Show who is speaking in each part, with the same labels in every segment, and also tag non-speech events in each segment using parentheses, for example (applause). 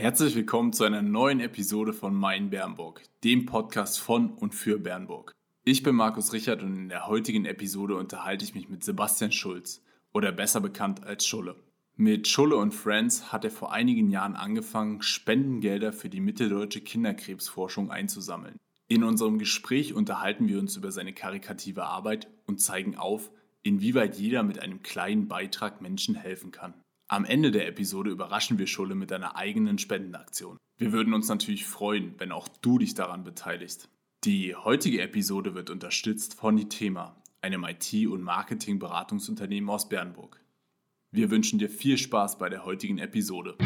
Speaker 1: Herzlich willkommen zu einer neuen Episode von Mein Bernburg, dem Podcast von und für Bernburg. Ich bin Markus Richard und in der heutigen Episode unterhalte ich mich mit Sebastian Schulz oder besser bekannt als Schulle. Mit Schulle und Friends hat er vor einigen Jahren angefangen, Spendengelder für die mitteldeutsche Kinderkrebsforschung einzusammeln. In unserem Gespräch unterhalten wir uns über seine karikative Arbeit und zeigen auf, inwieweit jeder mit einem kleinen Beitrag Menschen helfen kann. Am Ende der Episode überraschen wir Schulle mit einer eigenen Spendenaktion. Wir würden uns natürlich freuen, wenn auch du dich daran beteiligst. Die heutige Episode wird unterstützt von die Thema, einem IT- und Marketing-Beratungsunternehmen aus Bernburg. Wir wünschen dir viel Spaß bei der heutigen Episode.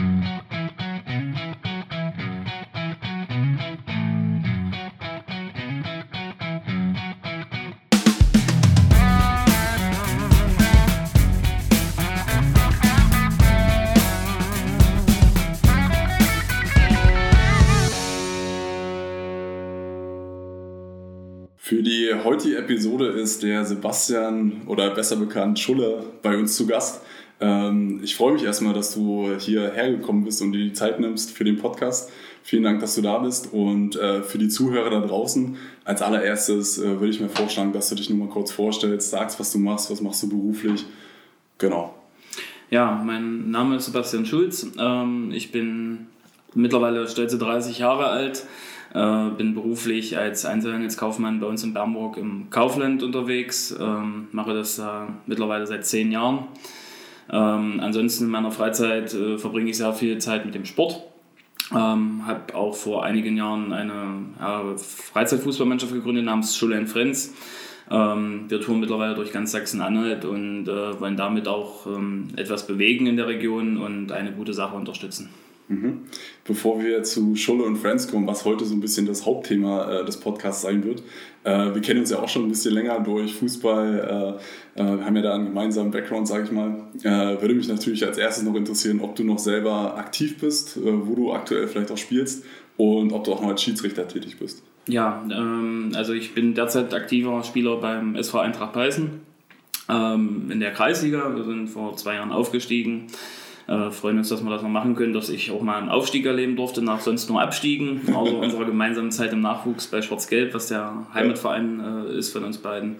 Speaker 1: Für die heutige Episode ist der Sebastian oder besser bekannt Schulle bei uns zu Gast. Ähm, ich freue mich erstmal, dass du hierher gekommen bist und dir die Zeit nimmst für den Podcast. Vielen Dank, dass du da bist. Und äh, für die Zuhörer da draußen, als allererstes äh, würde ich mir vorschlagen, dass du dich nur mal kurz vorstellst, sagst, was du machst, was machst du beruflich. Genau.
Speaker 2: Ja, mein Name ist Sebastian Schulz. Ähm, ich bin mittlerweile stolze 30 Jahre alt. Äh, bin beruflich als Einzelhandelskaufmann bei uns in Bernburg im Kaufland unterwegs, ähm, mache das äh, mittlerweile seit zehn Jahren. Ähm, ansonsten in meiner Freizeit äh, verbringe ich sehr viel Zeit mit dem Sport. Ähm, habe auch vor einigen Jahren eine Freizeitfußballmannschaft gegründet namens Schule Friends. Ähm, wir touren mittlerweile durch ganz Sachsen-Anhalt und äh, wollen damit auch ähm, etwas bewegen in der Region und eine gute Sache unterstützen.
Speaker 1: Mhm. Bevor wir zu Schulle und Friends kommen, was heute so ein bisschen das Hauptthema äh, des Podcasts sein wird. Äh, wir kennen uns ja auch schon ein bisschen länger durch Fußball, äh, äh haben ja da einen gemeinsamen Background, sage ich mal. Äh, würde mich natürlich als erstes noch interessieren, ob du noch selber aktiv bist, äh, wo du aktuell vielleicht auch spielst und ob du auch noch als Schiedsrichter tätig bist.
Speaker 2: Ja, ähm, also ich bin derzeit aktiver Spieler beim SV Eintracht Peißen ähm, in der Kreisliga. Wir sind vor zwei Jahren aufgestiegen. Äh, freuen uns, dass wir das noch machen können, dass ich auch mal einen Aufstieg erleben durfte, nach sonst nur Abstiegen, außer unserer gemeinsamen Zeit im Nachwuchs bei Schwarz-Gelb, was der Heimatverein äh, ist von uns beiden.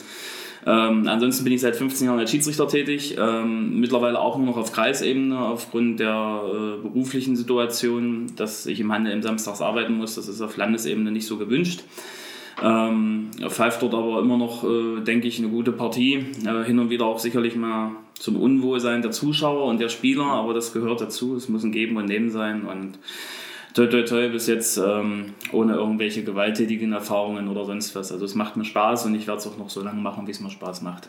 Speaker 2: Ähm, ansonsten bin ich seit 15 Jahren als Schiedsrichter tätig, ähm, mittlerweile auch nur noch auf Kreisebene aufgrund der äh, beruflichen Situation, dass ich im Handel im Samstags arbeiten muss. Das ist auf Landesebene nicht so gewünscht. Ähm, pfeift dort aber immer noch, äh, denke ich, eine gute Partie. Äh, hin und wieder auch sicherlich mal zum Unwohlsein der Zuschauer und der Spieler, aber das gehört dazu. Es muss ein Geben und Nehmen sein und toi toi toi bis jetzt ähm, ohne irgendwelche gewalttätigen Erfahrungen oder sonst was. Also es macht mir Spaß und ich werde es auch noch so lange machen, wie es mir Spaß macht.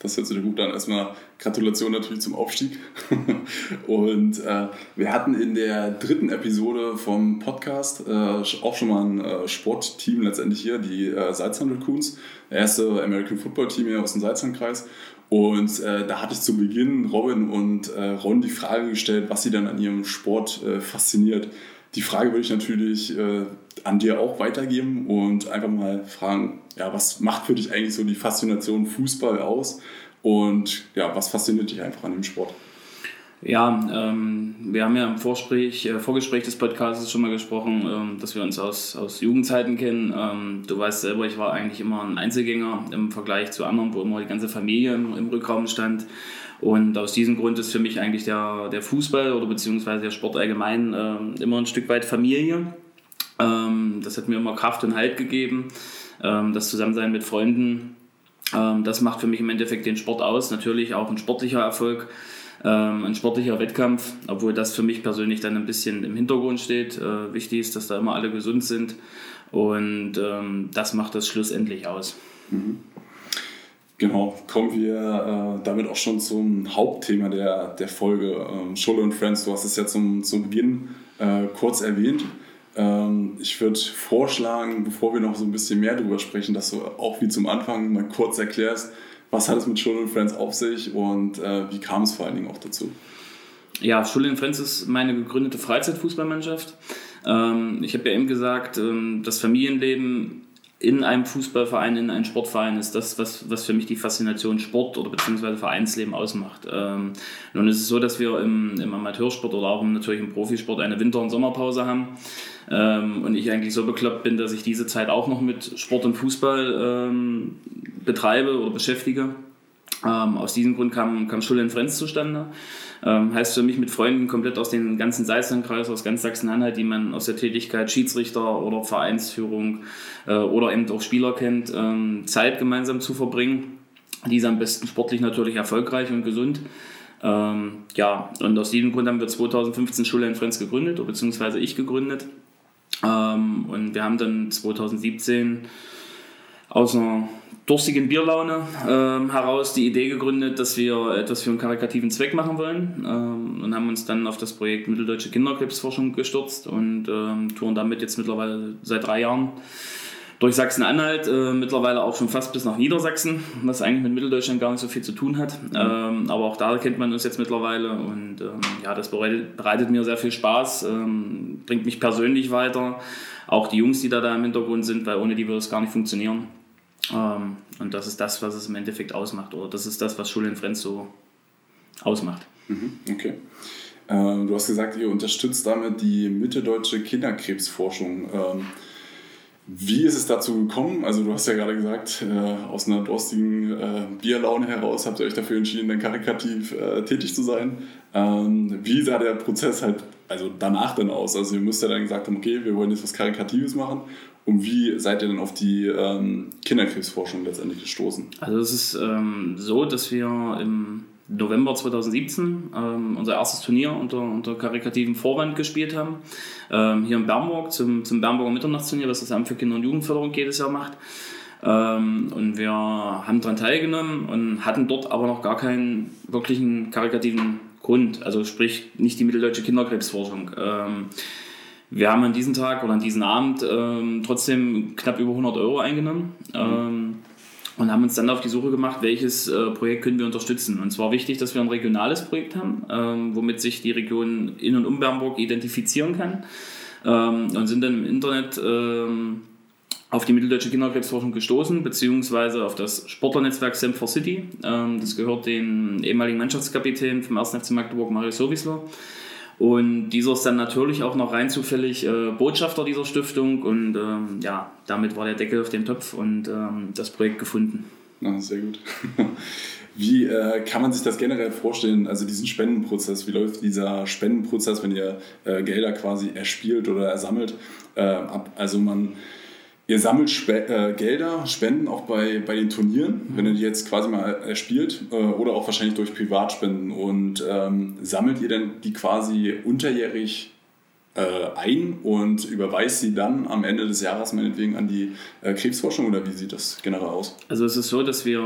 Speaker 1: Das hört sich gut an. Erstmal Gratulation natürlich zum Aufstieg. (laughs) Und äh, wir hatten in der dritten Episode vom Podcast äh, auch schon mal ein äh, Sportteam letztendlich hier, die äh, Salzhandel Coons, erste American Football Team hier aus dem Salzlandkreis. Und äh, da hatte ich zu Beginn Robin und äh, Ron die Frage gestellt, was sie dann an ihrem Sport äh, fasziniert. Die Frage würde ich natürlich äh, an dir auch weitergeben und einfach mal fragen, ja, was macht für dich eigentlich so die Faszination Fußball aus und ja, was fasziniert dich einfach an dem Sport?
Speaker 2: Ja, ähm, wir haben ja im Vorgespräch, äh, Vorgespräch des Podcasts schon mal gesprochen, ähm, dass wir uns aus, aus Jugendzeiten kennen. Ähm, du weißt selber, ich war eigentlich immer ein Einzelgänger im Vergleich zu anderen, wo immer die ganze Familie im, im Rückraum stand. Und aus diesem Grund ist für mich eigentlich der, der Fußball oder beziehungsweise der Sport allgemein äh, immer ein Stück weit Familie. Ähm, das hat mir immer Kraft und Halt gegeben. Ähm, das Zusammensein mit Freunden, ähm, das macht für mich im Endeffekt den Sport aus. Natürlich auch ein sportlicher Erfolg ähm, ein sportlicher Wettkampf, obwohl das für mich persönlich dann ein bisschen im Hintergrund steht. Äh, wichtig ist, dass da immer alle gesund sind und ähm, das macht das schlussendlich aus. Mhm.
Speaker 1: Genau, kommen wir äh, damit auch schon zum Hauptthema der, der Folge. Ähm, Schule und Friends, du hast es ja zum, zum Beginn äh, kurz erwähnt. Ähm, ich würde vorschlagen, bevor wir noch so ein bisschen mehr darüber sprechen, dass du auch wie zum Anfang mal kurz erklärst, was hat es mit Schule Friends auf sich und äh, wie kam es vor allen Dingen auch dazu?
Speaker 2: Ja, Schule Friends ist meine gegründete Freizeitfußballmannschaft. Ähm, ich habe ja eben gesagt, ähm, das Familienleben in einem Fußballverein, in einem Sportverein ist das, was, was für mich die Faszination Sport oder beziehungsweise Vereinsleben ausmacht. Ähm, nun ist es so, dass wir im, im Amateursport oder auch natürlich im Profisport eine Winter- und Sommerpause haben. Ähm, und ich eigentlich so bekloppt bin, dass ich diese Zeit auch noch mit Sport und Fußball ähm, betreibe oder beschäftige. Ähm, aus diesem Grund kam, kam Schule in Frenz zustande. Ähm, heißt für mich mit Freunden komplett aus den ganzen Salzlandkreis, aus ganz Sachsen-Anhalt, die man aus der Tätigkeit Schiedsrichter oder Vereinsführung äh, oder eben auch Spieler kennt, ähm, Zeit gemeinsam zu verbringen. Diese am besten sportlich natürlich erfolgreich und gesund. Ähm, ja, und aus diesem Grund haben wir 2015 Schule in Frenz gegründet, beziehungsweise ich gegründet. Ähm, und wir haben dann 2017 aus einer durstigen Bierlaune ähm, heraus die Idee gegründet, dass wir etwas für einen karikativen Zweck machen wollen ähm, und haben uns dann auf das Projekt Mitteldeutsche Kinderkrebsforschung gestürzt und ähm, touren damit jetzt mittlerweile seit drei Jahren durch Sachsen-Anhalt, äh, mittlerweile auch schon fast bis nach Niedersachsen, was eigentlich mit Mitteldeutschland gar nicht so viel zu tun hat. Mhm. Ähm, aber auch da kennt man uns jetzt mittlerweile und ähm, ja, das bereitet, bereitet, mir sehr viel Spaß, ähm, bringt mich persönlich weiter. Auch die Jungs, die da, da im Hintergrund sind, weil ohne die würde es gar nicht funktionieren. Ähm, und das ist das, was es im Endeffekt ausmacht. Oder das ist das, was Schule in Frenz so ausmacht.
Speaker 1: Mhm, okay. Ähm, du hast gesagt, ihr unterstützt damit die mitteldeutsche Kinderkrebsforschung. Ähm, wie ist es dazu gekommen? Also du hast ja gerade gesagt, äh, aus einer durstigen äh, Bierlaune heraus habt ihr euch dafür entschieden, dann karikativ äh, tätig zu sein. Ähm, wie sah der Prozess halt also danach dann aus? Also ihr müsst ja dann gesagt haben, okay, wir wollen jetzt was Karikatives machen und wie seid ihr denn auf die ähm, Kinderkrebsforschung letztendlich gestoßen?
Speaker 2: Also es ist ähm, so, dass wir im November 2017 ähm, unser erstes Turnier unter, unter karikativen Vorwand gespielt haben. Ähm, hier in Bernburg zum, zum Bernburger Mitternachtsturnier, was das Amt für Kinder- und Jugendförderung jedes Jahr macht. Ähm, und wir haben daran teilgenommen und hatten dort aber noch gar keinen wirklichen karikativen Grund. Also sprich nicht die mitteldeutsche Kinderkrebsforschung. Wir haben an diesem Tag oder an diesem Abend ähm, trotzdem knapp über 100 Euro eingenommen ähm, und haben uns dann auf die Suche gemacht, welches äh, Projekt können wir unterstützen. Und zwar wichtig, dass wir ein regionales Projekt haben, ähm, womit sich die Region in und um Bernburg identifizieren kann. Ähm, und sind dann im Internet ähm, auf die mitteldeutsche Kinderkrebsforschung gestoßen, beziehungsweise auf das Sportlernetzwerk Sam for City. Ähm, das gehört den ehemaligen Mannschaftskapitän vom 1. FC Magdeburg, Mario Sowisler. Und dieser ist dann natürlich auch noch rein zufällig äh, Botschafter dieser Stiftung und ähm, ja, damit war der Deckel auf dem Topf und ähm, das Projekt gefunden.
Speaker 1: Na, sehr gut. (laughs) Wie äh, kann man sich das generell vorstellen, also diesen Spendenprozess? Wie läuft dieser Spendenprozess, wenn ihr äh, Gelder quasi erspielt oder ersammelt, äh, ab? Also man Ihr sammelt Spe äh, Gelder, Spenden auch bei, bei den Turnieren, mhm. wenn ihr die jetzt quasi mal erspielt, äh, oder auch wahrscheinlich durch Privatspenden. Und ähm, sammelt ihr denn die quasi unterjährig äh, ein und überweist sie dann am Ende des Jahres meinetwegen an die äh, Krebsforschung oder wie sieht das generell aus?
Speaker 2: Also es ist so, dass wir,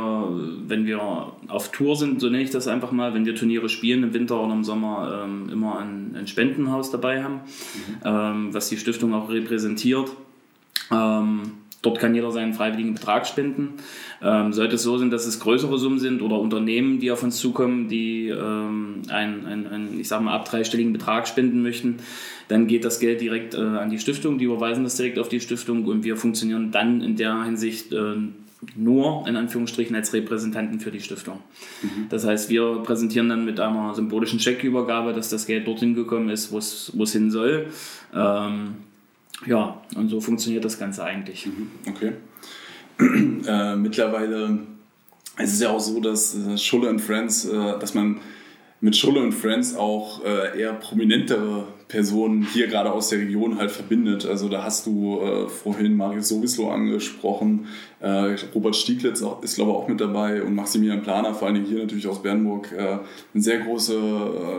Speaker 2: wenn wir auf Tour sind, so nenne ich das einfach mal, wenn wir Turniere spielen im Winter oder im Sommer, ähm, immer ein, ein, Spendenhaus dabei haben, mhm. ähm, was die Stiftung auch repräsentiert. Ähm, dort kann jeder seinen freiwilligen Betrag spenden. Ähm, sollte es so sein, dass es größere Summen sind oder Unternehmen, die auf uns zukommen, die ähm, einen, einen, ich sag mal, ab dreistelligen Betrag spenden möchten, dann geht das Geld direkt äh, an die Stiftung, die überweisen das direkt auf die Stiftung und wir funktionieren dann in der Hinsicht äh, nur in Anführungsstrichen als Repräsentanten für die Stiftung. Mhm. Das heißt, wir präsentieren dann mit einer symbolischen Scheckübergabe, dass das Geld dorthin gekommen ist, wo es hin soll. Ähm, ja, und so funktioniert das Ganze eigentlich.
Speaker 1: Mhm, okay. (clears throat) Äh, mittlerweile es ist ja auch so, dass äh, Schulle und Friends, äh, dass man mit Schulle und Friends auch äh, eher prominentere Personen hier gerade aus der Region halt verbindet. Also da hast du äh, vorhin Marius Sowislo angesprochen, äh, Robert Stieglitz ist glaube ich auch mit dabei und Maximilian Planer, vor allen Dingen hier natürlich aus Bernburg, äh, eine sehr große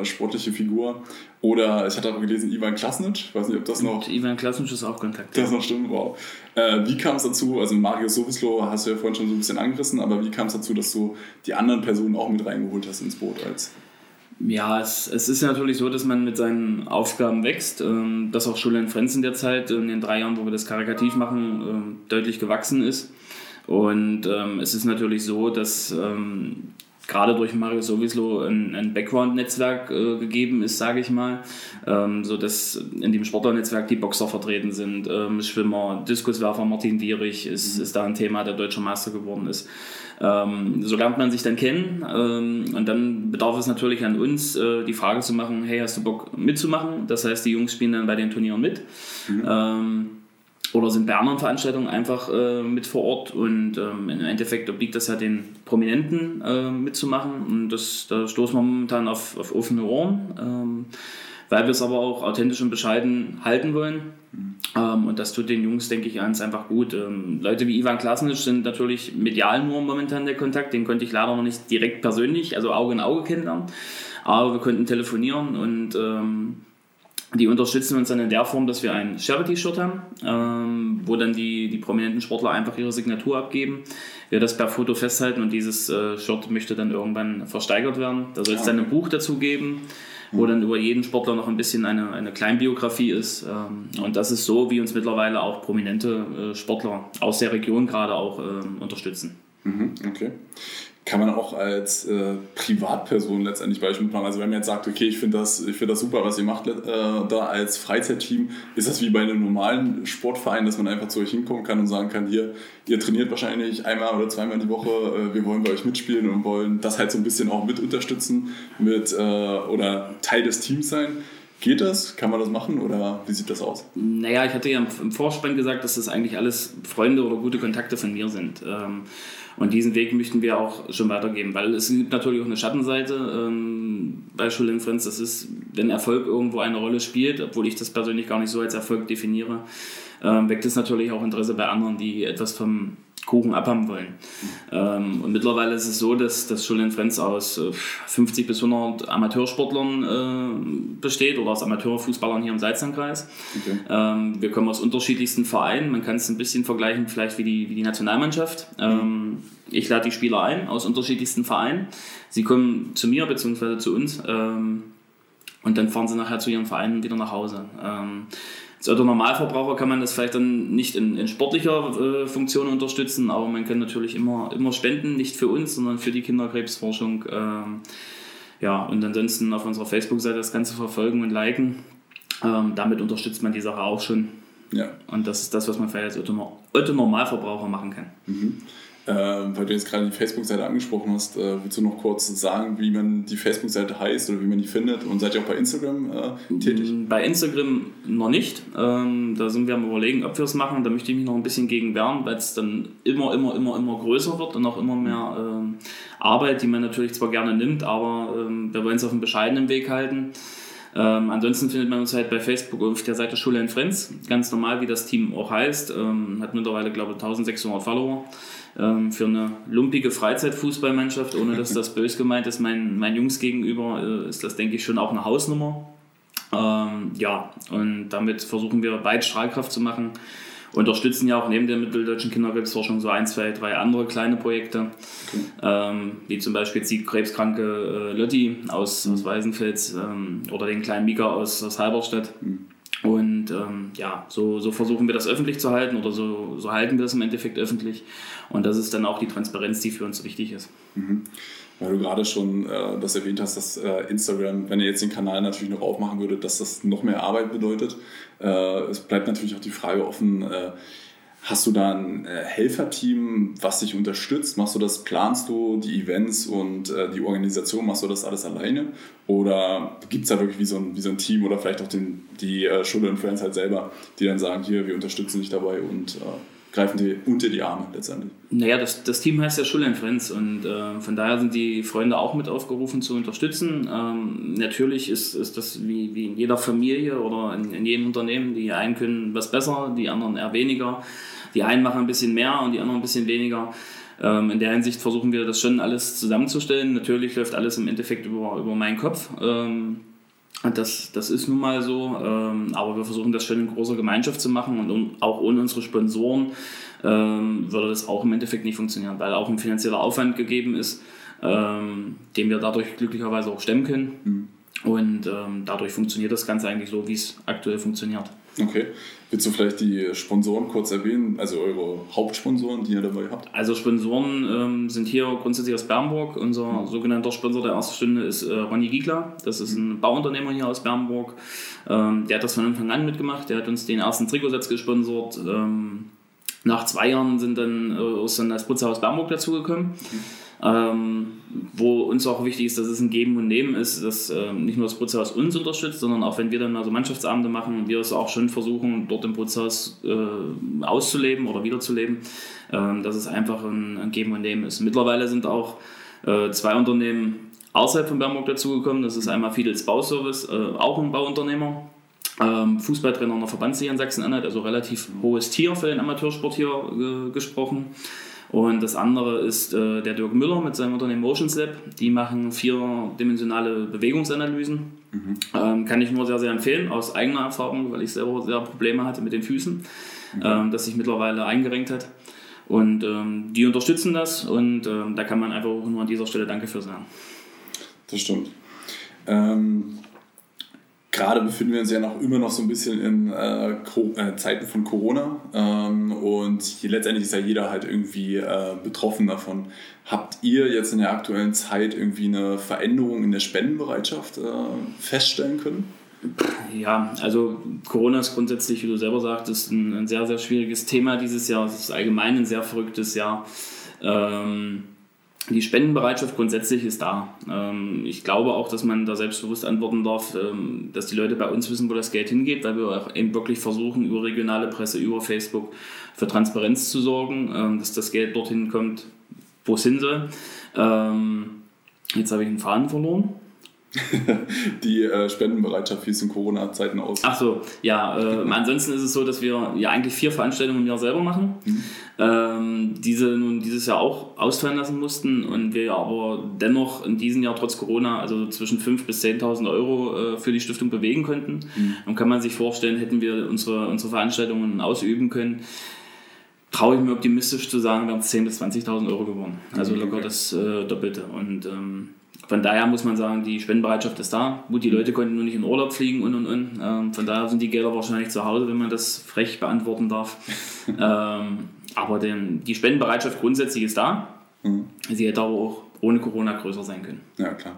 Speaker 1: äh, sportliche Figur. Oder ich hatte auch gelesen, Ivan Klasnic, ich weiß nicht, ob das noch...
Speaker 2: Und Ivan Klasnic ist auch Kontakt.
Speaker 1: Das noch stimmt, wow. Äh, wie kam es dazu, also Marius Sowislo hast du ja vorhin schon so ein bisschen angerissen, aber wie kam es dazu, dass du die anderen Personen auch mit reingeholt hast ins Boot als
Speaker 2: ja, es, es ist natürlich so, dass man mit seinen Aufgaben wächst. Ähm, dass auch Schule in Frenz in Zeit, in den drei Jahren, wo wir das karikativ machen, ähm, deutlich gewachsen ist. Und ähm, es ist natürlich so, dass gerade durch Mario sowieso ein, ein Background-Netzwerk äh, gegeben ist, sage ich mal, ähm, so dass in dem Sportlernetzwerk die Boxer vertreten sind, ähm, Schwimmer, Diskuswerfer Martin Dierich ist, mhm. ist da ein Thema, der deutscher Meister geworden ist. Ähm, so lernt man sich dann kennen ähm, und dann bedarf es natürlich an uns, äh, die Frage zu machen, hey, hast du Bock mitzumachen? Das heißt, die Jungs spielen dann bei den Turnieren mit. Mhm. Oder sind bei anderen Veranstaltungen einfach äh, mit vor Ort. Und ähm, im Endeffekt obliegt das ja den Prominenten äh, mitzumachen. Und das, da stoßen wir momentan auf, auf offene Ohren, ähm, weil wir es aber auch authentisch und bescheiden halten wollen. Ähm, und das tut den Jungs, denke ich, ganz einfach gut. Ähm, Leute wie Ivan Klasnic sind natürlich medial nur momentan der Kontakt, den konnte ich leider noch nicht direkt persönlich, also Auge in Auge kennenlernen, aber wir konnten telefonieren und ähm, die unterstützen uns dann in der Form, dass wir ein Charity-Shirt haben, ähm, wo dann die, die prominenten Sportler einfach ihre Signatur abgeben. Wir das per Foto festhalten und dieses äh, Shirt möchte dann irgendwann versteigert werden. Da soll es dann ein Buch dazu geben, wo dann über jeden Sportler noch ein bisschen eine, eine Kleinbiografie ist. Ähm, und das ist so, wie uns mittlerweile auch prominente äh, Sportler aus der Region gerade auch ähm, unterstützen.
Speaker 1: Mhm, okay kann man auch als äh, Privatperson letztendlich beispielsweise machen. Also wenn man jetzt sagt, okay, ich finde das, find das super, was ihr macht äh, da als Freizeitteam, ist das wie bei einem normalen Sportverein, dass man einfach zu euch hinkommen kann und sagen kann, hier, ihr trainiert wahrscheinlich einmal oder zweimal die Woche, äh, wir wollen bei euch mitspielen und wollen das halt so ein bisschen auch mit unterstützen mit, äh, oder Teil des Teams sein. Geht das? Kann man das machen oder wie sieht das aus?
Speaker 2: Naja, ich hatte ja im Vorspann gesagt, dass das eigentlich alles Freunde oder gute Kontakte von mir sind. Ähm, und diesen Weg möchten wir auch schon weitergeben, weil es gibt natürlich auch eine Schattenseite ähm, bei Schule in Friends. Das ist, wenn Erfolg irgendwo eine Rolle spielt, obwohl ich das persönlich gar nicht so als Erfolg definiere, ähm, weckt es natürlich auch Interesse bei anderen, die etwas vom Kuchen abhaben wollen. Ähm, und mittlerweile ist es so, dass das Schule Friends aus 50 äh, bis 100 Amateursportlern äh, besteht oder aus Amateurfußballern hier im Salzlandkreis. Okay. Ähm, wir kommen aus unterschiedlichsten Vereinen. Man kann es ein bisschen vergleichen, vielleicht wie die, wie die Nationalmannschaft. Ähm, ich lade die Spieler ein aus unterschiedlichsten Vereinen. Sie kommen zu mir bzw. zu uns ähm, und dann fahren sie nachher zu ihren Vereinen wieder nach Hause. Als Autonormalverbraucher kann man das vielleicht dann nicht in, in sportlicher äh, Funktion unterstützen, aber man kann natürlich immer, immer spenden, nicht für uns, sondern für die Kinderkrebsforschung. Ähm, ja, und ansonsten auf unserer Facebook-Seite das Ganze verfolgen und liken. Ähm, damit unterstützt man die Sache auch schon. Ja. Und das ist das, was man vielleicht als Autonormalverbraucher machen kann.
Speaker 1: Mhm. Äh, weil du jetzt gerade die Facebook-Seite angesprochen hast, äh, willst du noch kurz sagen, wie man die Facebook-Seite heißt oder wie man die findet? Und seid ihr auch bei Instagram äh, tätig?
Speaker 2: Mm, bei Instagram noch nicht. Ähm, da sind wir am Überlegen, ob wir es machen. Da möchte ich mich noch ein bisschen gegen wehren, weil es dann immer, immer, immer, immer größer wird und auch immer mehr ähm, Arbeit, die man natürlich zwar gerne nimmt, aber ähm, wir wollen es auf einem bescheidenen Weg halten. Ähm, ansonsten findet man uns halt bei Facebook auf der Seite Schule in Friends, ganz normal, wie das Team auch heißt. Ähm, hat mittlerweile, glaube ich, 1600 Follower ähm, für eine lumpige Freizeitfußballmannschaft, ohne dass das (laughs) bös gemeint ist, mein, mein Jungs gegenüber, äh, ist das, denke ich, schon auch eine Hausnummer. Ähm, ja, und damit versuchen wir weit Strahlkraft zu machen. Unterstützen ja auch neben der Mitteldeutschen Kinderkrebsforschung so ein, zwei, drei andere kleine Projekte, okay. ähm, wie zum Beispiel die krebskranke äh, Lotti aus, mhm. aus Weißenfels ähm, oder den kleinen Mika aus, aus Halberstadt. Mhm. Und ähm, ja, so, so versuchen wir das öffentlich zu halten oder so, so halten wir das im Endeffekt öffentlich. Und das ist dann auch die Transparenz, die für uns wichtig ist.
Speaker 1: Mhm. Weil du gerade schon äh, das erwähnt hast, dass äh, Instagram, wenn ihr jetzt den Kanal natürlich noch aufmachen würdet, dass das noch mehr Arbeit bedeutet. Äh, es bleibt natürlich auch die Frage offen, äh, Hast du da ein äh, Helferteam, was dich unterstützt? Machst du das, planst du die Events und äh, die Organisation, machst du das alles alleine? Oder gibt es da wirklich wie so, ein, wie so ein Team oder vielleicht auch den, die äh, Schule und Friends halt selber, die dann sagen, hier, wir unterstützen dich dabei und greifen dir unter die Arme letztendlich?
Speaker 2: Naja, das, das Team heißt ja Schule und Friends und äh, von daher sind die Freunde auch mit aufgerufen zu unterstützen. Ähm, natürlich ist, ist das wie, wie in jeder Familie oder in, in jedem Unternehmen, die einen können was besser, die anderen eher weniger. Die einen machen ein bisschen mehr und die anderen ein bisschen weniger. Ähm, in der Hinsicht versuchen wir das schon alles zusammenzustellen. Natürlich läuft alles im Endeffekt über, über meinen Kopf. Ähm, das, das ist nun mal so, ähm, aber wir versuchen das schon in großer Gemeinschaft zu machen und um, auch ohne unsere Sponsoren ähm, würde das auch im Endeffekt nicht funktionieren, weil auch ein finanzieller Aufwand gegeben ist, ähm, den wir dadurch glücklicherweise auch stemmen können. Mhm. Und ähm, dadurch funktioniert das Ganze eigentlich so, wie es aktuell funktioniert.
Speaker 1: Okay. Willst du vielleicht die Sponsoren kurz erwähnen, also eure Hauptsponsoren, die ihr dabei habt?
Speaker 2: Also Sponsoren ähm, sind hier grundsätzlich aus Bernburg. Unser mhm. sogenannter Sponsor der ersten Stunde ist äh, Ronny Giegler. Das ist ein Bauunternehmer hier aus Bernburg. Ähm, der hat das von Anfang an mitgemacht. Der hat uns den ersten Trikotsatz gesponsert. Ähm, nach zwei Jahren sind dann, äh, ist dann das Putzhaus Bernburg dazugekommen. Mhm. Ähm, wo uns auch wichtig ist, dass es ein Geben und Nehmen ist, dass ähm, nicht nur das Putzhaus uns unterstützt, sondern auch wenn wir dann also Mannschaftsabende machen, wir es auch schon versuchen, dort im Putzhaus äh, auszuleben oder wiederzuleben, äh, dass es einfach ein, ein, Geben und Nehmen ist. Mittlerweile sind auch äh, zwei Unternehmen außerhalb von Bernburg dazugekommen. Das ist einmal Fidels Bauservice, äh, auch ein Bauunternehmer. Ähm, Fußballtrainer in der Verbandsliga in Sachsen-Anhalt, also relativ hohes Tier für den Amateursport hier äh, gesprochen. Und das andere ist äh, der Dirk Müller mit seinem Unternehmen Motions Lab. Die machen vierdimensionale Bewegungsanalysen. Mhm. Ähm, kann ich nur sehr, sehr empfehlen, aus eigener Erfahrung, weil ich selber sehr Probleme hatte mit den Füßen, mhm. ähm, das sich mittlerweile eingerenkt hat. Und ähm, die unterstützen das und ähm, da kann man einfach nur an dieser Stelle Danke für sagen.
Speaker 1: Das stimmt. Ähm, gerade befinden wir uns ja noch immer noch so ein bisschen in äh, äh, Zeiten von Corona ähm, und hier letztendlich ist ja jeder halt irgendwie äh, betroffen davon. Habt ihr jetzt in der aktuellen Zeit irgendwie eine Veränderung in der Spendenbereitschaft äh, feststellen können?
Speaker 2: Ja, also Corona ist grundsätzlich, wie du selber sagtest, ein, ein sehr, sehr schwieriges Thema dieses Jahr. Es ist allgemein ein sehr verrücktes Jahr. Ähm, die Spendenbereitschaft grundsätzlich ist da. Ähm, ich glaube auch, dass man da selbstbewusst antworten darf, ähm, dass die Leute bei uns wissen, wo das Geld hingeht, weil wir auch eben wirklich versuchen, über regionale Presse, über Facebook für Transparenz zu sorgen, ähm, dass das Geld dorthin kommt, wo es hin soll. Jetzt habe ich einen Faden verloren. (laughs)
Speaker 1: die äh, Spendenbereitschaft, wie es in Corona-Zeiten aussieht.
Speaker 2: Ach so, ja. Äh, ansonsten ist es so, dass wir ja eigentlich vier Veranstaltungen im Jahr selber machen. Mhm. Ähm, diese nun dieses Jahr auch ausfallen lassen mussten und wir aber dennoch in diesem Jahr trotz Corona also zwischen 5.000 bis 10.000 Euro äh, für die Stiftung bewegen konnten. Mhm. Und kann man sich vorstellen, hätten wir unsere, unsere Veranstaltungen ausüben können, traue ich mir optimistisch zu sagen, wären es 10.000 bis 20.000 Euro geworden. Also locker okay. das äh, Doppelte. Und ähm, von daher muss man sagen, die Spendenbereitschaft ist da. Gut, die Leute konnten nur nicht in Urlaub fliegen und und und. Ähm, von daher sind die Gelder wahrscheinlich zu Hause, wenn man das frech beantworten darf. (laughs) ähm, aber den, die Spendenbereitschaft grundsätzlich ist da. Mhm. Sie hätte aber auch ohne Corona größer sein können.
Speaker 1: Ja, klar.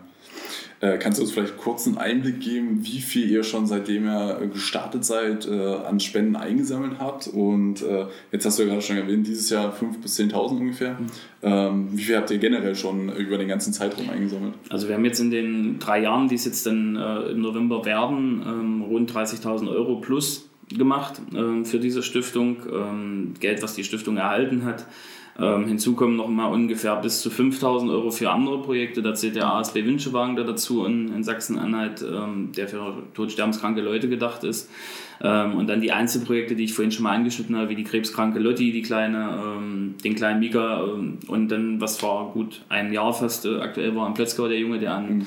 Speaker 1: Äh, kannst du uns vielleicht kurz einen Einblick geben, wie viel ihr schon seitdem ihr gestartet seid äh, an Spenden eingesammelt habt? Und äh, jetzt hast du ja gerade schon erwähnt, dieses Jahr 5.000 bis 10.000 ungefähr. Mhm. Ähm, wie viel habt ihr generell schon über den ganzen Zeitraum eingesammelt?
Speaker 2: Also wir haben jetzt in den drei Jahren, die es jetzt dann im November werden, ähm, rund 30.000 Euro plus gemacht ähm, für diese Stiftung. Geld, was die Stiftung erhalten hat. Ähm, hinzu kommen noch mal ungefähr bis zu 5000 Euro für andere Projekte. Da zählt der ASB Wünschewagen da dazu in, in Sachsen-Anhalt, ähm, der für todsterbenskranke Leute gedacht ist. Ähm, und dann die Einzelprojekte, die ich vorhin schon mal angeschnitten habe, wie die krebskranke Lotti, die kleine, ähm, den kleinen Mika ähm, und dann, was vor gut einem Jahr fast äh, aktuell war, in Plötzgau, der Junge, der an mhm.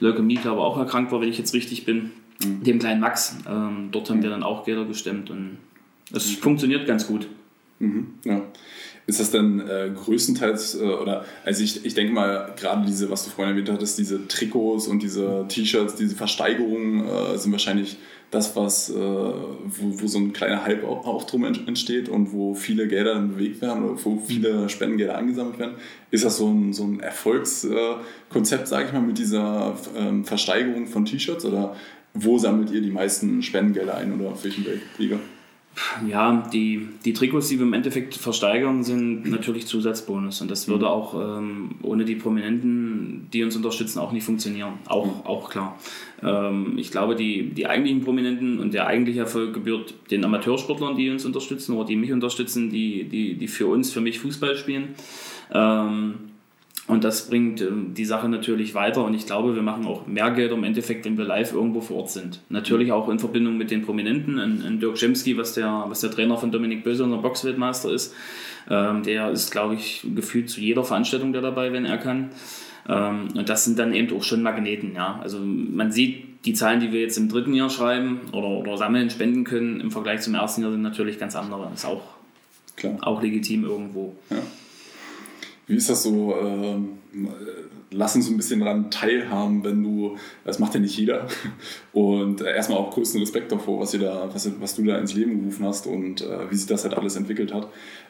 Speaker 2: Leukämie, glaube auch erkrankt war, wenn ich jetzt richtig bin, mhm. dem kleinen Max. Ähm, dort haben wir dann auch Gelder gestemmt und es mhm. funktioniert ganz gut.
Speaker 1: Mhm. Ja. Ist das denn äh, größtenteils, äh, oder, also ich, ich denke mal, gerade diese, was du vorhin erwähnt hattest, diese Trikots und diese T-Shirts, diese Versteigerungen äh, sind wahrscheinlich das, was, äh, wo, wo so ein kleiner Hype auch, auch drum entsteht und wo viele Gelder dann bewegt werden oder wo viele Spendengelder angesammelt werden. Ist das so ein, so ein Erfolgskonzept, sage ich mal, mit dieser ähm, Versteigerung von T-Shirts oder wo sammelt ihr die meisten Spendengelder ein oder auf welchen Liga?
Speaker 2: Ja, die, die Trikots, die wir im Endeffekt versteigern, sind natürlich Zusatzbonus. Und das würde mhm. auch ähm, ohne die Prominenten, die uns unterstützen, auch nicht funktionieren. Auch, mhm. auch klar. Ähm, ich glaube, die, die eigentlichen Prominenten und der eigentliche Erfolg gebührt den Amateursportlern, die uns unterstützen oder die mich unterstützen, die, die, die für uns, für mich Fußball spielen. Ähm, und das bringt ähm, die Sache natürlich weiter. Und ich glaube, wir machen auch mehr Geld im Endeffekt, wenn wir live irgendwo vor Ort sind. Natürlich auch in Verbindung mit den Prominenten. Ein, ein Dirk Schemski, was der, was der Trainer von Dominik Böse, unser Boxweltmeister ist, ähm, der ist, glaube ich, gefühlt zu jeder Veranstaltung da dabei, wenn er kann. Ähm, und das sind dann eben auch schon Magneten. Ja? Also man sieht, die Zahlen, die wir jetzt im dritten Jahr schreiben oder, oder sammeln, spenden können, im Vergleich zum ersten Jahr sind natürlich ganz andere. Das ist auch, Klar. auch legitim irgendwo.
Speaker 1: Ja. Wie ist das so? Ähm, lass uns ein bisschen daran teilhaben, wenn du, das macht ja nicht jeder. (laughs) Und äh, erstmal auch größten Respekt davor, was, ihr da, was, was du da ins Leben gerufen hast und äh, wie sich das halt alles entwickelt hat.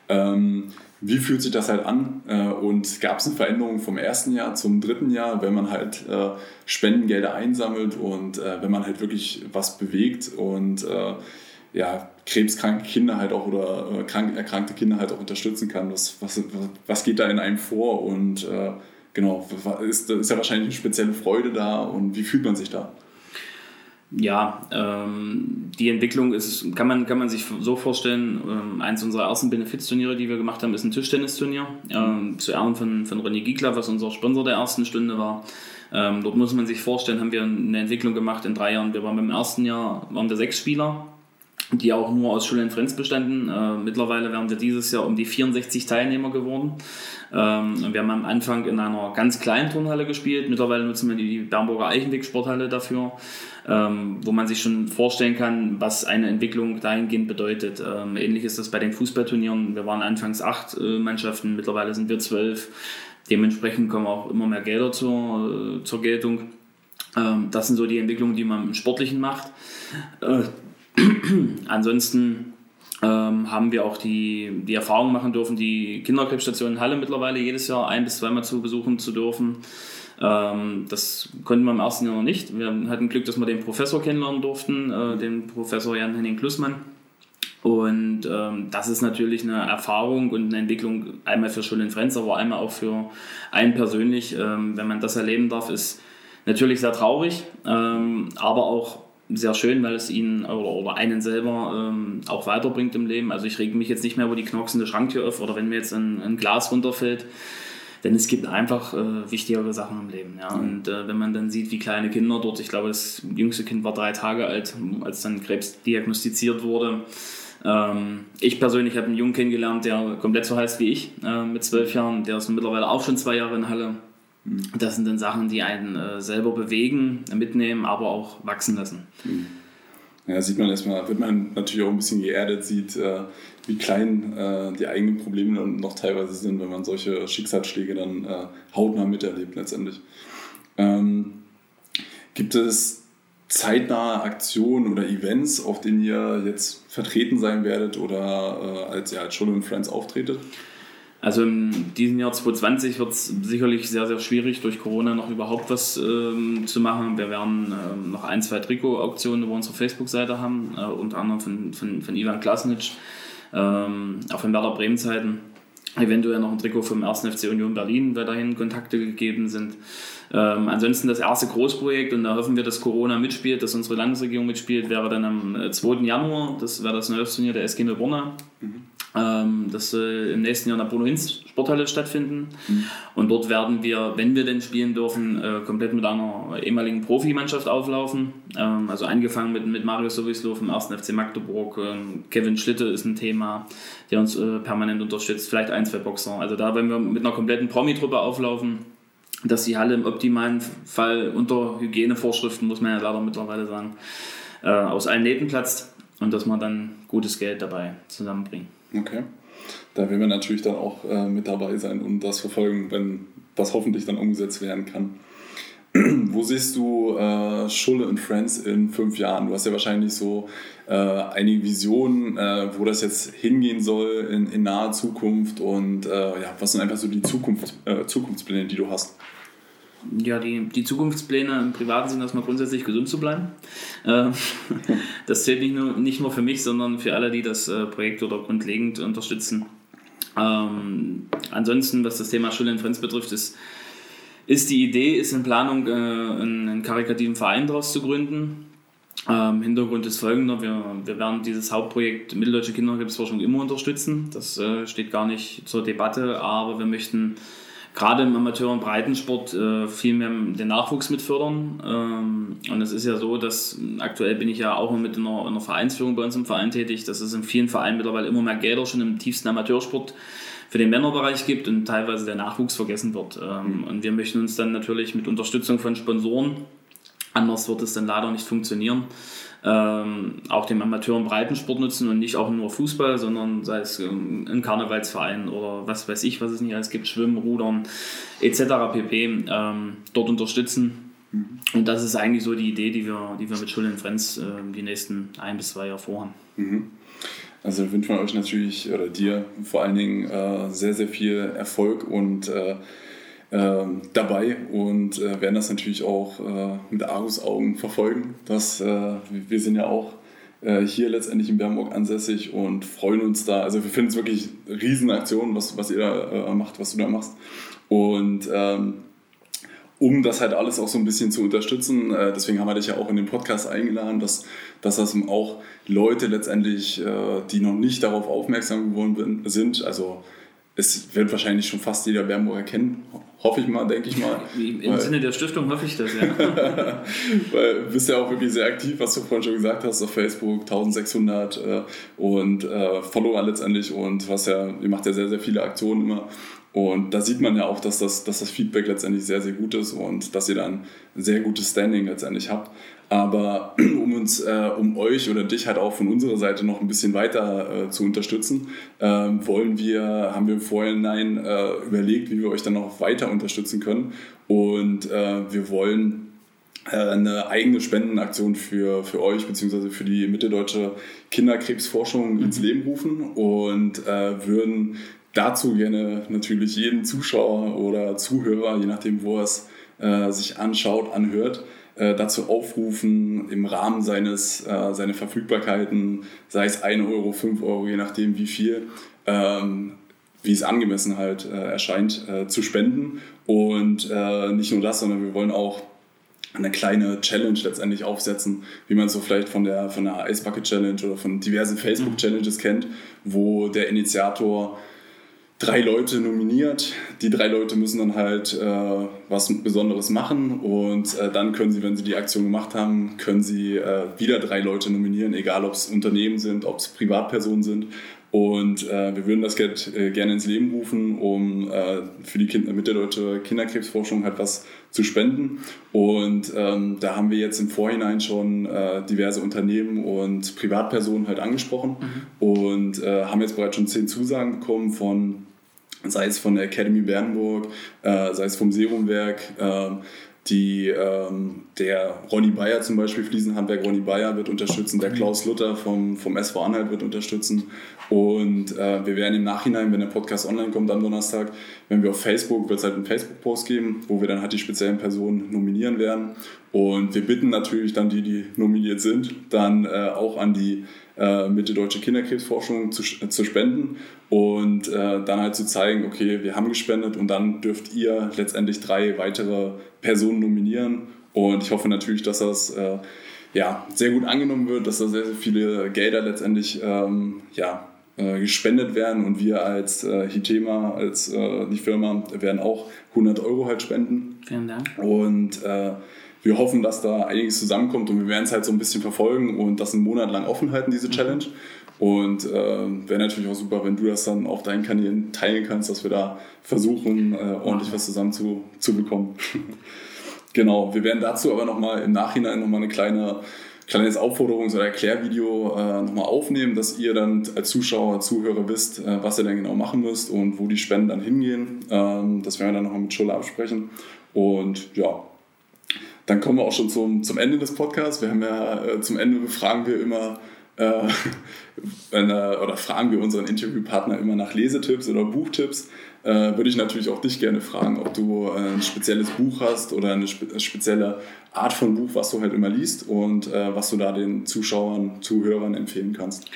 Speaker 1: Ähm, wie fühlt sich das halt an? Äh, und gab es eine Veränderung vom ersten Jahr zum dritten Jahr, wenn man halt äh, Spendengelder einsammelt und äh, wenn man halt wirklich was bewegt und äh, ja, krebskranke Kinder halt auch oder äh, krank, erkrankte Kinder halt auch unterstützen kann. Was, was, was geht da in einem vor und äh, genau, ist, ist ja wahrscheinlich eine spezielle Freude da und wie fühlt man sich da?
Speaker 2: Ja, ähm, die Entwicklung ist, kann man, kann man sich so vorstellen, ähm, eins unserer ersten Benefizturniere, die wir gemacht haben, ist ein Tischtennisturnier. Ähm, zu Ehren von, von René Giegler, was unser Sponsor der ersten Stunde war. Ähm, dort muss man sich vorstellen, haben wir eine Entwicklung gemacht in drei Jahren. Wir waren beim ersten Jahr, waren wir sechs Spieler die auch nur aus Schule in Frenz bestanden. Äh, mittlerweile wären wir dieses Jahr um die 64 Teilnehmer geworden. Ähm, wir haben am Anfang in einer ganz kleinen Turnhalle gespielt. Mittlerweile nutzen wir die Bernburger Eichenweg Sporthalle dafür, ähm, wo man sich schon vorstellen kann, was eine Entwicklung dahingehend bedeutet. Ähm, ähnlich ist das bei den Fußballturnieren. Wir waren anfangs acht äh, Mannschaften, mittlerweile sind wir zwölf. Dementsprechend kommen auch immer mehr Gelder zur, äh, zur Geltung. Ähm, das sind so die Entwicklungen, die man im Sportlichen macht. (clears throat) Ansonsten ähm, haben wir auch die, die Erfahrung machen dürfen, die Kinderkrebsstation in Halle mittlerweile jedes Jahr ein- bis zweimal zu besuchen zu dürfen. Ähm, das konnten wir im ersten Jahr noch nicht. Wir hatten Glück, dass wir den Professor kennenlernen durften, äh, den Professor Jan-Henning Klussmann. Und ähm, das ist natürlich eine Erfahrung und eine Entwicklung einmal für Schule in Frenz, aber einmal auch für einen persönlich. Ähm, wenn man das erleben darf, ist natürlich sehr traurig, ähm, aber auch sehr schön, weil es ihn oder, oder einen selber ähm, auch weiterbringt im Leben. Also ich rege mich jetzt nicht mehr über die knoxende Schranktür auf oder wenn mir jetzt ein, ein Glas runterfällt. Denn es gibt einfach äh, wichtigere Sachen im Leben. Ja? Mhm. Und äh, wenn man dann sieht, wie kleine Kinder dort, ich glaube, das jüngste Kind war drei Tage alt, als dann Krebs diagnostiziert wurde. Ähm, ich persönlich habe einen Jungen kennengelernt, der komplett so heißt wie ich, äh, mit zwölf Jahren. Der ist mittlerweile auch schon zwei Jahre in Halle. Das sind dann Sachen, die einen äh, selber bewegen, mitnehmen, aber auch wachsen lassen.
Speaker 1: Mhm. Ja, sieht man erstmal, wird man natürlich auch ein bisschen geerdet, sieht, äh, wie klein äh, die eigenen Probleme noch teilweise sind, wenn man solche Schicksalsschläge dann hautnah miterlebt letztendlich. Ähm, gibt es zeitnahe Aktionen oder Events, auf denen ihr jetzt vertreten sein werdet oder als ihr als Schule und Friends auftretet?
Speaker 2: Also in diesem Jahr 2020 wird es sicherlich sehr, sehr schwierig, durch Corona noch überhaupt was ähm, zu machen. Wir werden ähm, noch ein, zwei Trikot-Auktionen über unsere Facebook-Seite haben, äh, unter anderem von, von, von Ivan Klasnic, ähm, auch von Werder Bremen-Zeiten. Eventuell noch ein Trikot vom 1. FC Union Berlin, weil dahin Kontakte gegeben sind. Ähm, ansonsten das erste Großprojekt, und da hoffen wir, dass Corona mitspielt, dass unsere Landesregierung mitspielt, wäre dann am 2. Äh, Januar. Das wäre das Neujahrsturnier der SG Milborna. Mhm ähm, das soll im nächsten Jahr in der Bruno Hinz Sporthalle stattfinden. Mhm. Und dort werden wir, wenn wir denn spielen dürfen, äh, komplett mit einer ehemaligen Profimannschaft auflaufen. Ähm, also angefangen mit, mit Mario Sowislo vom 1. FC Magdeburg. Ähm, Kevin Schlitte ist ein Thema, der uns äh, permanent unterstützt. Vielleicht ein, zwei Boxer. Also da, wenn wir mit einer kompletten Promi-Truppe auflaufen, dass die Halle im optimalen Fall unter Hygienevorschriften, muss man ja leider mittlerweile sagen, äh, aus allen Nähten platzt und dass man dann gutes Geld dabei zusammenbringt.
Speaker 1: Okay. Da werden wir natürlich dann auch äh, mit dabei sein und das verfolgen, wenn das hoffentlich dann umgesetzt werden kann. (clears throat) Wo siehst du äh, Schulle und Friends in fünf Jahren? Du hast ja wahrscheinlich so äh, einige Visionen, äh, wo das jetzt hingehen soll in, in naher Zukunft und äh, ja, was sind einfach so die Zukunft, äh, Zukunftspläne, die du hast?
Speaker 2: Ja, die, die Zukunftspläne im Privaten sind erstmal grundsätzlich gesund zu bleiben. Ähm, (laughs) das zählt nicht nur, nicht nur für mich, sondern für alle, die das äh, Projekt oder grundlegend unterstützen. Ähm, ansonsten, was das Thema Schule in Friends betrifft, ist, ist die Idee, ist in Planung, äh, einen, karikativen Verein daraus zu gründen. Ähm, Hintergrund ist folgender: wir, wir werden dieses Hauptprojekt Mitteldeutsche Kinderkrebsforschung immer unterstützen. Das äh, steht gar nicht zur Debatte, aber wir möchten gerade im Amateur- und Breitensport äh, viel mehr den Nachwuchs mit fördern. Ähm, und es ist ja so, dass aktuell bin ich ja auch mit in einer, in einer Vereinsführung bei uns im Verein tätig, dass es in vielen Vereinen mittlerweile immer mehr Gelder schon im tiefsten Amateursport für den Männerbereich gibt und teilweise der Nachwuchs vergessen wird. Ähm, und wir möchten uns dann natürlich mit Unterstützung von Sponsoren, anders wird es dann leider nicht funktionieren, ähm, auch den Amateur- und Breitensport nutzen und nicht auch nur Fußball, sondern sei es ähm, ein Karnevalsverein oder was weiß ich, was es nicht alles gibt, Schwimmen, Rudern etc. pp. Ähm, dort unterstützen. Mhm. Und das ist eigentlich so die Idee, die wir, die wir mit Schule in Friends äh, die nächsten ein bis zwei Jahre vorhaben.
Speaker 1: Mhm. Also wünschen wir euch natürlich oder dir vor allen Dingen äh, sehr, sehr viel Erfolg und äh, dabei und äh, werden das natürlich auch äh, mit Argusaugen verfolgen. Das, äh, wir sind ja auch äh, hier letztendlich in Bernburg ansässig und freuen uns da. Also wir finden es wirklich Riesenaktionen, was, was ihr da äh, macht, was du da machst. Und ähm, um das halt alles auch so ein bisschen zu unterstützen, äh, deswegen haben wir dich ja auch in den Podcast eingeladen, dass, dass das auch Leute letztendlich, die noch nicht darauf aufmerksam geworden sind, also es wird wahrscheinlich schon fast jeder Bernburger kennen, hoffe ich mal, denke ich mal. (laughs)
Speaker 2: Im Sinne der Stiftung hoffe ich das, ja. (laughs)
Speaker 1: weil du bist ja auch wirklich sehr aktiv, was du vorhin schon gesagt hast, auf Facebook, 1600 äh, und äh, Follower letztendlich und was ja, ihr macht ja sehr, sehr viele Aktionen immer. Und da sieht man ja auch, dass das, dass das Feedback letztendlich sehr, sehr gut ist und dass ihr dann ein sehr gutes Standing letztendlich habt. Aber (clears throat) um uns, äh, um euch oder dich halt auch von unserer Seite noch ein bisschen weiter äh, zu unterstützen, äh, wollen wir, haben wir im Vorhinein äh, überlegt, wie wir euch dann noch weiter unterstützen können. Und äh, wir wollen äh, eine eigene Spendenaktion für, für euch bzw. für die mitteldeutsche Kinderkrebsforschung mhm. ins Leben rufen und würden dazu gerne natürlich jeden Zuschauer oder Zuhörer, je nachdem, wo er es sich anschaut, anhört, äh, dazu aufrufen, im Rahmen seines, äh, seiner Verfügbarkeiten, sei es 1 Euro, 5 Euro, je nachdem wie viel, ähm, wie es angemessen halt äh, erscheint, äh, zu spenden. Und äh, nicht nur das, sondern wir wollen auch eine kleine Challenge letztendlich aufsetzen, wie man es so vielleicht von der, von der Ice Bucket Challenge oder von diversen Facebook-Challenges kennt, wo der Initiator drei Leute nominiert. Die drei Leute müssen dann halt äh, was Besonderes machen und äh, dann können sie, wenn sie die Aktion gemacht haben, können sie äh, wieder drei Leute nominieren, egal ob es Unternehmen sind, ob es Privatpersonen sind. Und äh, wir würden das Geld äh, gerne ins Leben rufen, um äh, für die kind mitteldeutsche Kinderkrebsforschung halt was zu spenden. Und ähm, da haben wir jetzt im Vorhinein schon diverse Unternehmen und Privatpersonen halt angesprochen mhm. und haben jetzt bereits schon zehn Zusagen bekommen von sei es von der Academy Bernburg, äh, sei es vom Serumwerk, äh, die, ähm, der Ronny Bayer zum Beispiel, Fliesenhandwerk Ronny Bayer wird unterstützen, der Klaus Luther vom, vom SV Anhalt wird unterstützen. Und äh, wir werden im Nachhinein, wenn der Podcast online kommt am Donnerstag, wenn wir auf Facebook, wird es halt einen Facebook-Post geben, wo wir dann halt die speziellen Personen nominieren werden. Und wir bitten natürlich dann die, die nominiert sind, dann äh, auch an die äh, mit der Deutschen Kinderkrebsforschung zu, zu spenden und äh, dann halt zu zeigen, okay, wir haben gespendet und dann dürft ihr letztendlich drei weitere Personen nominieren und ich hoffe natürlich, dass das äh, ja, sehr gut angenommen wird, dass da sehr, sehr viele Gelder letztendlich ähm, ja, äh, gespendet werden und wir als äh, Hitema, als äh, die Firma, werden auch 100 Euro halt spenden.
Speaker 2: Vielen Dank.
Speaker 1: Und äh, wir hoffen, dass da einiges zusammenkommt und wir werden es halt so ein bisschen verfolgen und das einen Monat lang offen halten, diese mhm. Challenge. Und äh, wäre natürlich auch super, wenn du das dann auf deinen Kanälen teilen kannst, dass wir da versuchen, äh, ordentlich was zusammen zu, zu bekommen. (laughs) genau, wir werden dazu aber nochmal im Nachhinein nochmal eine kleine kleines Aufforderungs- oder Erklärvideo äh, nochmal aufnehmen, dass ihr dann als Zuschauer, Zuhörer wisst, äh, was ihr dann genau machen müsst und wo die Spenden dann hingehen. Ähm, das werden wir dann nochmal mit Schulle absprechen. Und ja, dann kommen wir auch schon zum, zum Ende des Podcasts. Wir haben ja äh, zum Ende befragen wir immer äh, (laughs) wenn, äh, oder fragen wir unseren Interviewpartner immer nach Lesetipps oder Buchtipps. Äh, würde ich natürlich auch dich gerne fragen, ob du äh, ein spezielles Buch hast oder eine spe spezielle Art von Buch, was du halt immer liest und äh, was du da den Zuschauern, Zuhörern empfehlen kannst.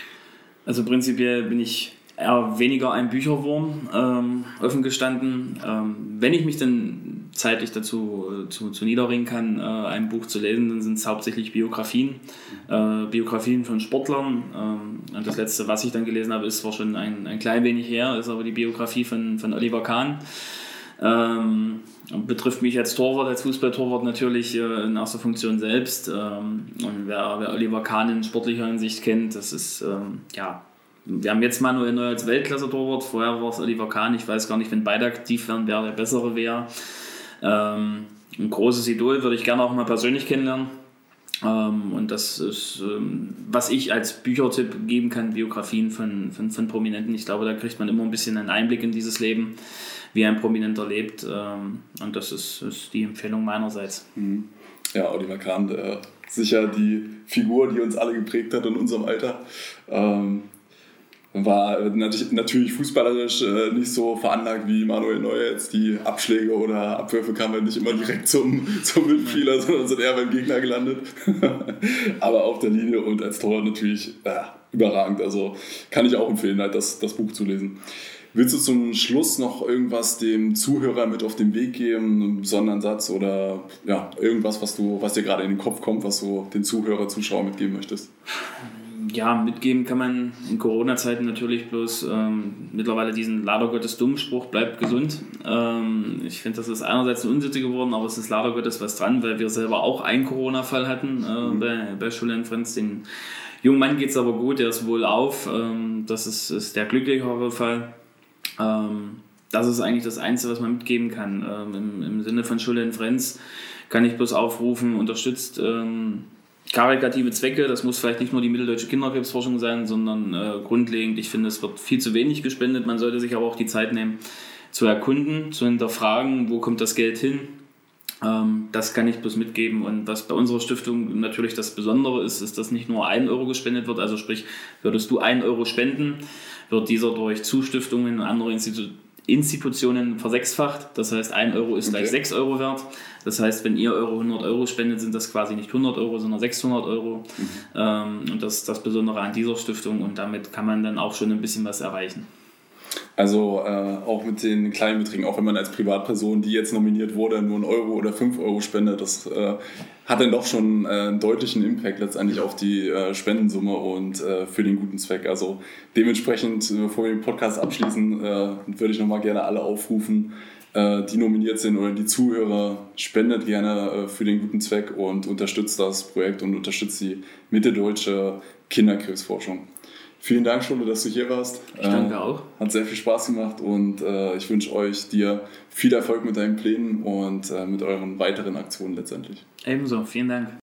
Speaker 2: Also prinzipiell bin ich eher weniger ein Bücherwurm, ähm, offen gestanden. Ähm, wenn ich mich dann zeitlich dazu äh, zu, zu niederringen kann, äh, ein Buch zu lesen, dann sind es hauptsächlich Biografien. Äh, Biografien von Sportlern. Ähm, und das letzte, was ich dann gelesen habe, ist zwar schon ein, ein klein wenig her, ist aber die Biografie von, von Oliver Kahn. Ähm, betrifft mich als Torwart, als Fußballtorwart natürlich äh, in erster Funktion selbst. Ähm, und wer, wer, Oliver Kahn in sportlicher Hinsicht kennt, das ist ähm, ja wir haben jetzt Manuel Neuer als Weltklasse-Torwart, vorher war es Oliver Kahn, ich weiß gar nicht, wenn beide aktiv wären, wer der bessere wäre. Ähm, ein großes Idol würde ich gerne auch mal persönlich kennenlernen. Ähm, und das ist, ähm, was ich als Büchertipp geben kann, Biografien von, von, von, Prominenten. Ich glaube, da kriegt man immer ein bisschen einen Einblick in dieses Leben, wie ein Prominenter lebt. Ähm, und das ist, ist die Empfehlung meinerseits.
Speaker 1: Mhm. Ja, Oliver Kahn, der, sicher die Figur, die uns alle geprägt hat in unserem Alter. Ähm, war natürlich fußballerisch äh, nicht so veranlagt wie Manuel Neuer jetzt. Die Abschläge oder Abwürfe kamen nicht immer direkt zum, (laughs) zum Mitspieler, sondern sind eher beim Gegner gelandet. (laughs) Aber auf der Linie und als Tor natürlich äh, überragend. Also kann ich auch empfehlen, halt das, das Buch zu lesen. Willst du zum Schluss noch irgendwas dem Zuhörer mit auf den Weg geben, einen besonderen Satz oder ja, irgendwas, was, du, was dir gerade in den Kopf kommt, was du den Zuhörer, Zuschauer mitgeben möchtest?
Speaker 2: Ja, mitgeben kann man in Corona-Zeiten natürlich bloß ähm, mittlerweile diesen leider Gottes Dummspruch, bleibt gesund. Ähm, ich finde, das ist einerseits eine Unsitte geworden, aber es ist leider Gottes was dran, weil wir selber auch einen Corona-Fall hatten äh, mhm. bei, bei Schule in Frenz. Den jungen Mann geht es aber gut, der ist wohl auf. Ähm, das ist, ist der glücklichere Fall. Ähm, das ist eigentlich das Einzige, was man mitgeben kann. Ähm, Im, Im Sinne von Schule in Frenz kann ich bloß aufrufen, unterstützt ähm, karikative Zwecke. Das muss vielleicht nicht nur die mitteldeutsche Kinderkrebsforschung sein, sondern äh, grundlegend, ich finde, es wird viel zu wenig gespendet. Man sollte sich aber auch die Zeit nehmen, zu erkunden, zu hinterfragen, wo kommt das Geld hin. Ähm, das kann ich bloß mitgeben. Und was bei unserer Stiftung natürlich das Besondere ist, ist, dass nicht nur ein Euro gespendet wird. Also sprich, würdest du ein Euro spenden, wird dieser durch Zustiftungen und andere Institutionen Institutionen versechsfacht. Das heißt, ein Euro ist okay. gleich 6 Euro wert. Das heißt, wenn ihr eure 100 Euro spendet, sind das quasi nicht 100 Euro, sondern 600 Euro. Mhm. Ähm, und das ist das Besondere an dieser Stiftung und damit kann man dann auch schon ein bisschen was erreichen.
Speaker 1: Also äh, auch mit den kleinen Beträgen, auch wenn man als Privatperson, die jetzt nominiert wurde, nur einen Euro oder fünf Euro spendet, das äh, hat dann doch schon äh, einen deutlichen Impact letztendlich auf die äh, Spendensumme und äh, für den guten Zweck. Also dementsprechend, bevor wir den Podcast abschließen, äh, würde ich nochmal gerne alle aufrufen, die nominiert sind oder die Zuhörer, spendet gerne für den guten Zweck und unterstützt das Projekt und unterstützt die mitteldeutsche Kinderkrebsforschung. Vielen Dank, Schule, dass du hier warst.
Speaker 2: Ich danke äh, auch.
Speaker 1: Hat sehr viel Spaß gemacht und äh, ich wünsche euch dir viel Erfolg mit deinen Plänen und äh, mit euren weiteren Aktionen letztendlich.
Speaker 2: Ebenso, vielen Dank.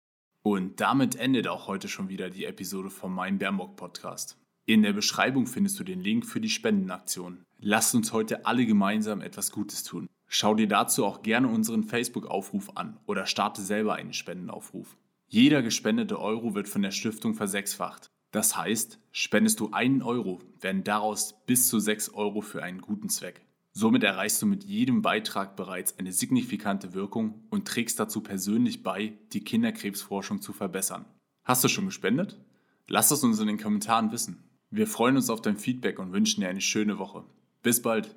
Speaker 1: Und damit endet auch heute schon wieder die Episode vom Mein Bernburg Podcast. In der Beschreibung findest du den Link für die Spendenaktion. Lasst uns heute alle gemeinsam etwas Gutes tun. Schau dir dazu auch gerne unseren Facebook-Aufruf an oder starte selber einen Spendenaufruf. Jeder gespendete Euro wird von der Stiftung versechsfacht. Das heißt, spendest du einen Euro, werden daraus bis zu sechs Euro für einen guten Zweck. Somit erreichst du mit jedem Beitrag bereits eine signifikante Wirkung und trägst dazu persönlich bei, die Kinderkrebsforschung zu verbessern. Hast du schon gespendet? Lass es uns in den Kommentaren wissen. Wir freuen uns auf dein Feedback und wünschen dir eine schöne Woche. Bis bald!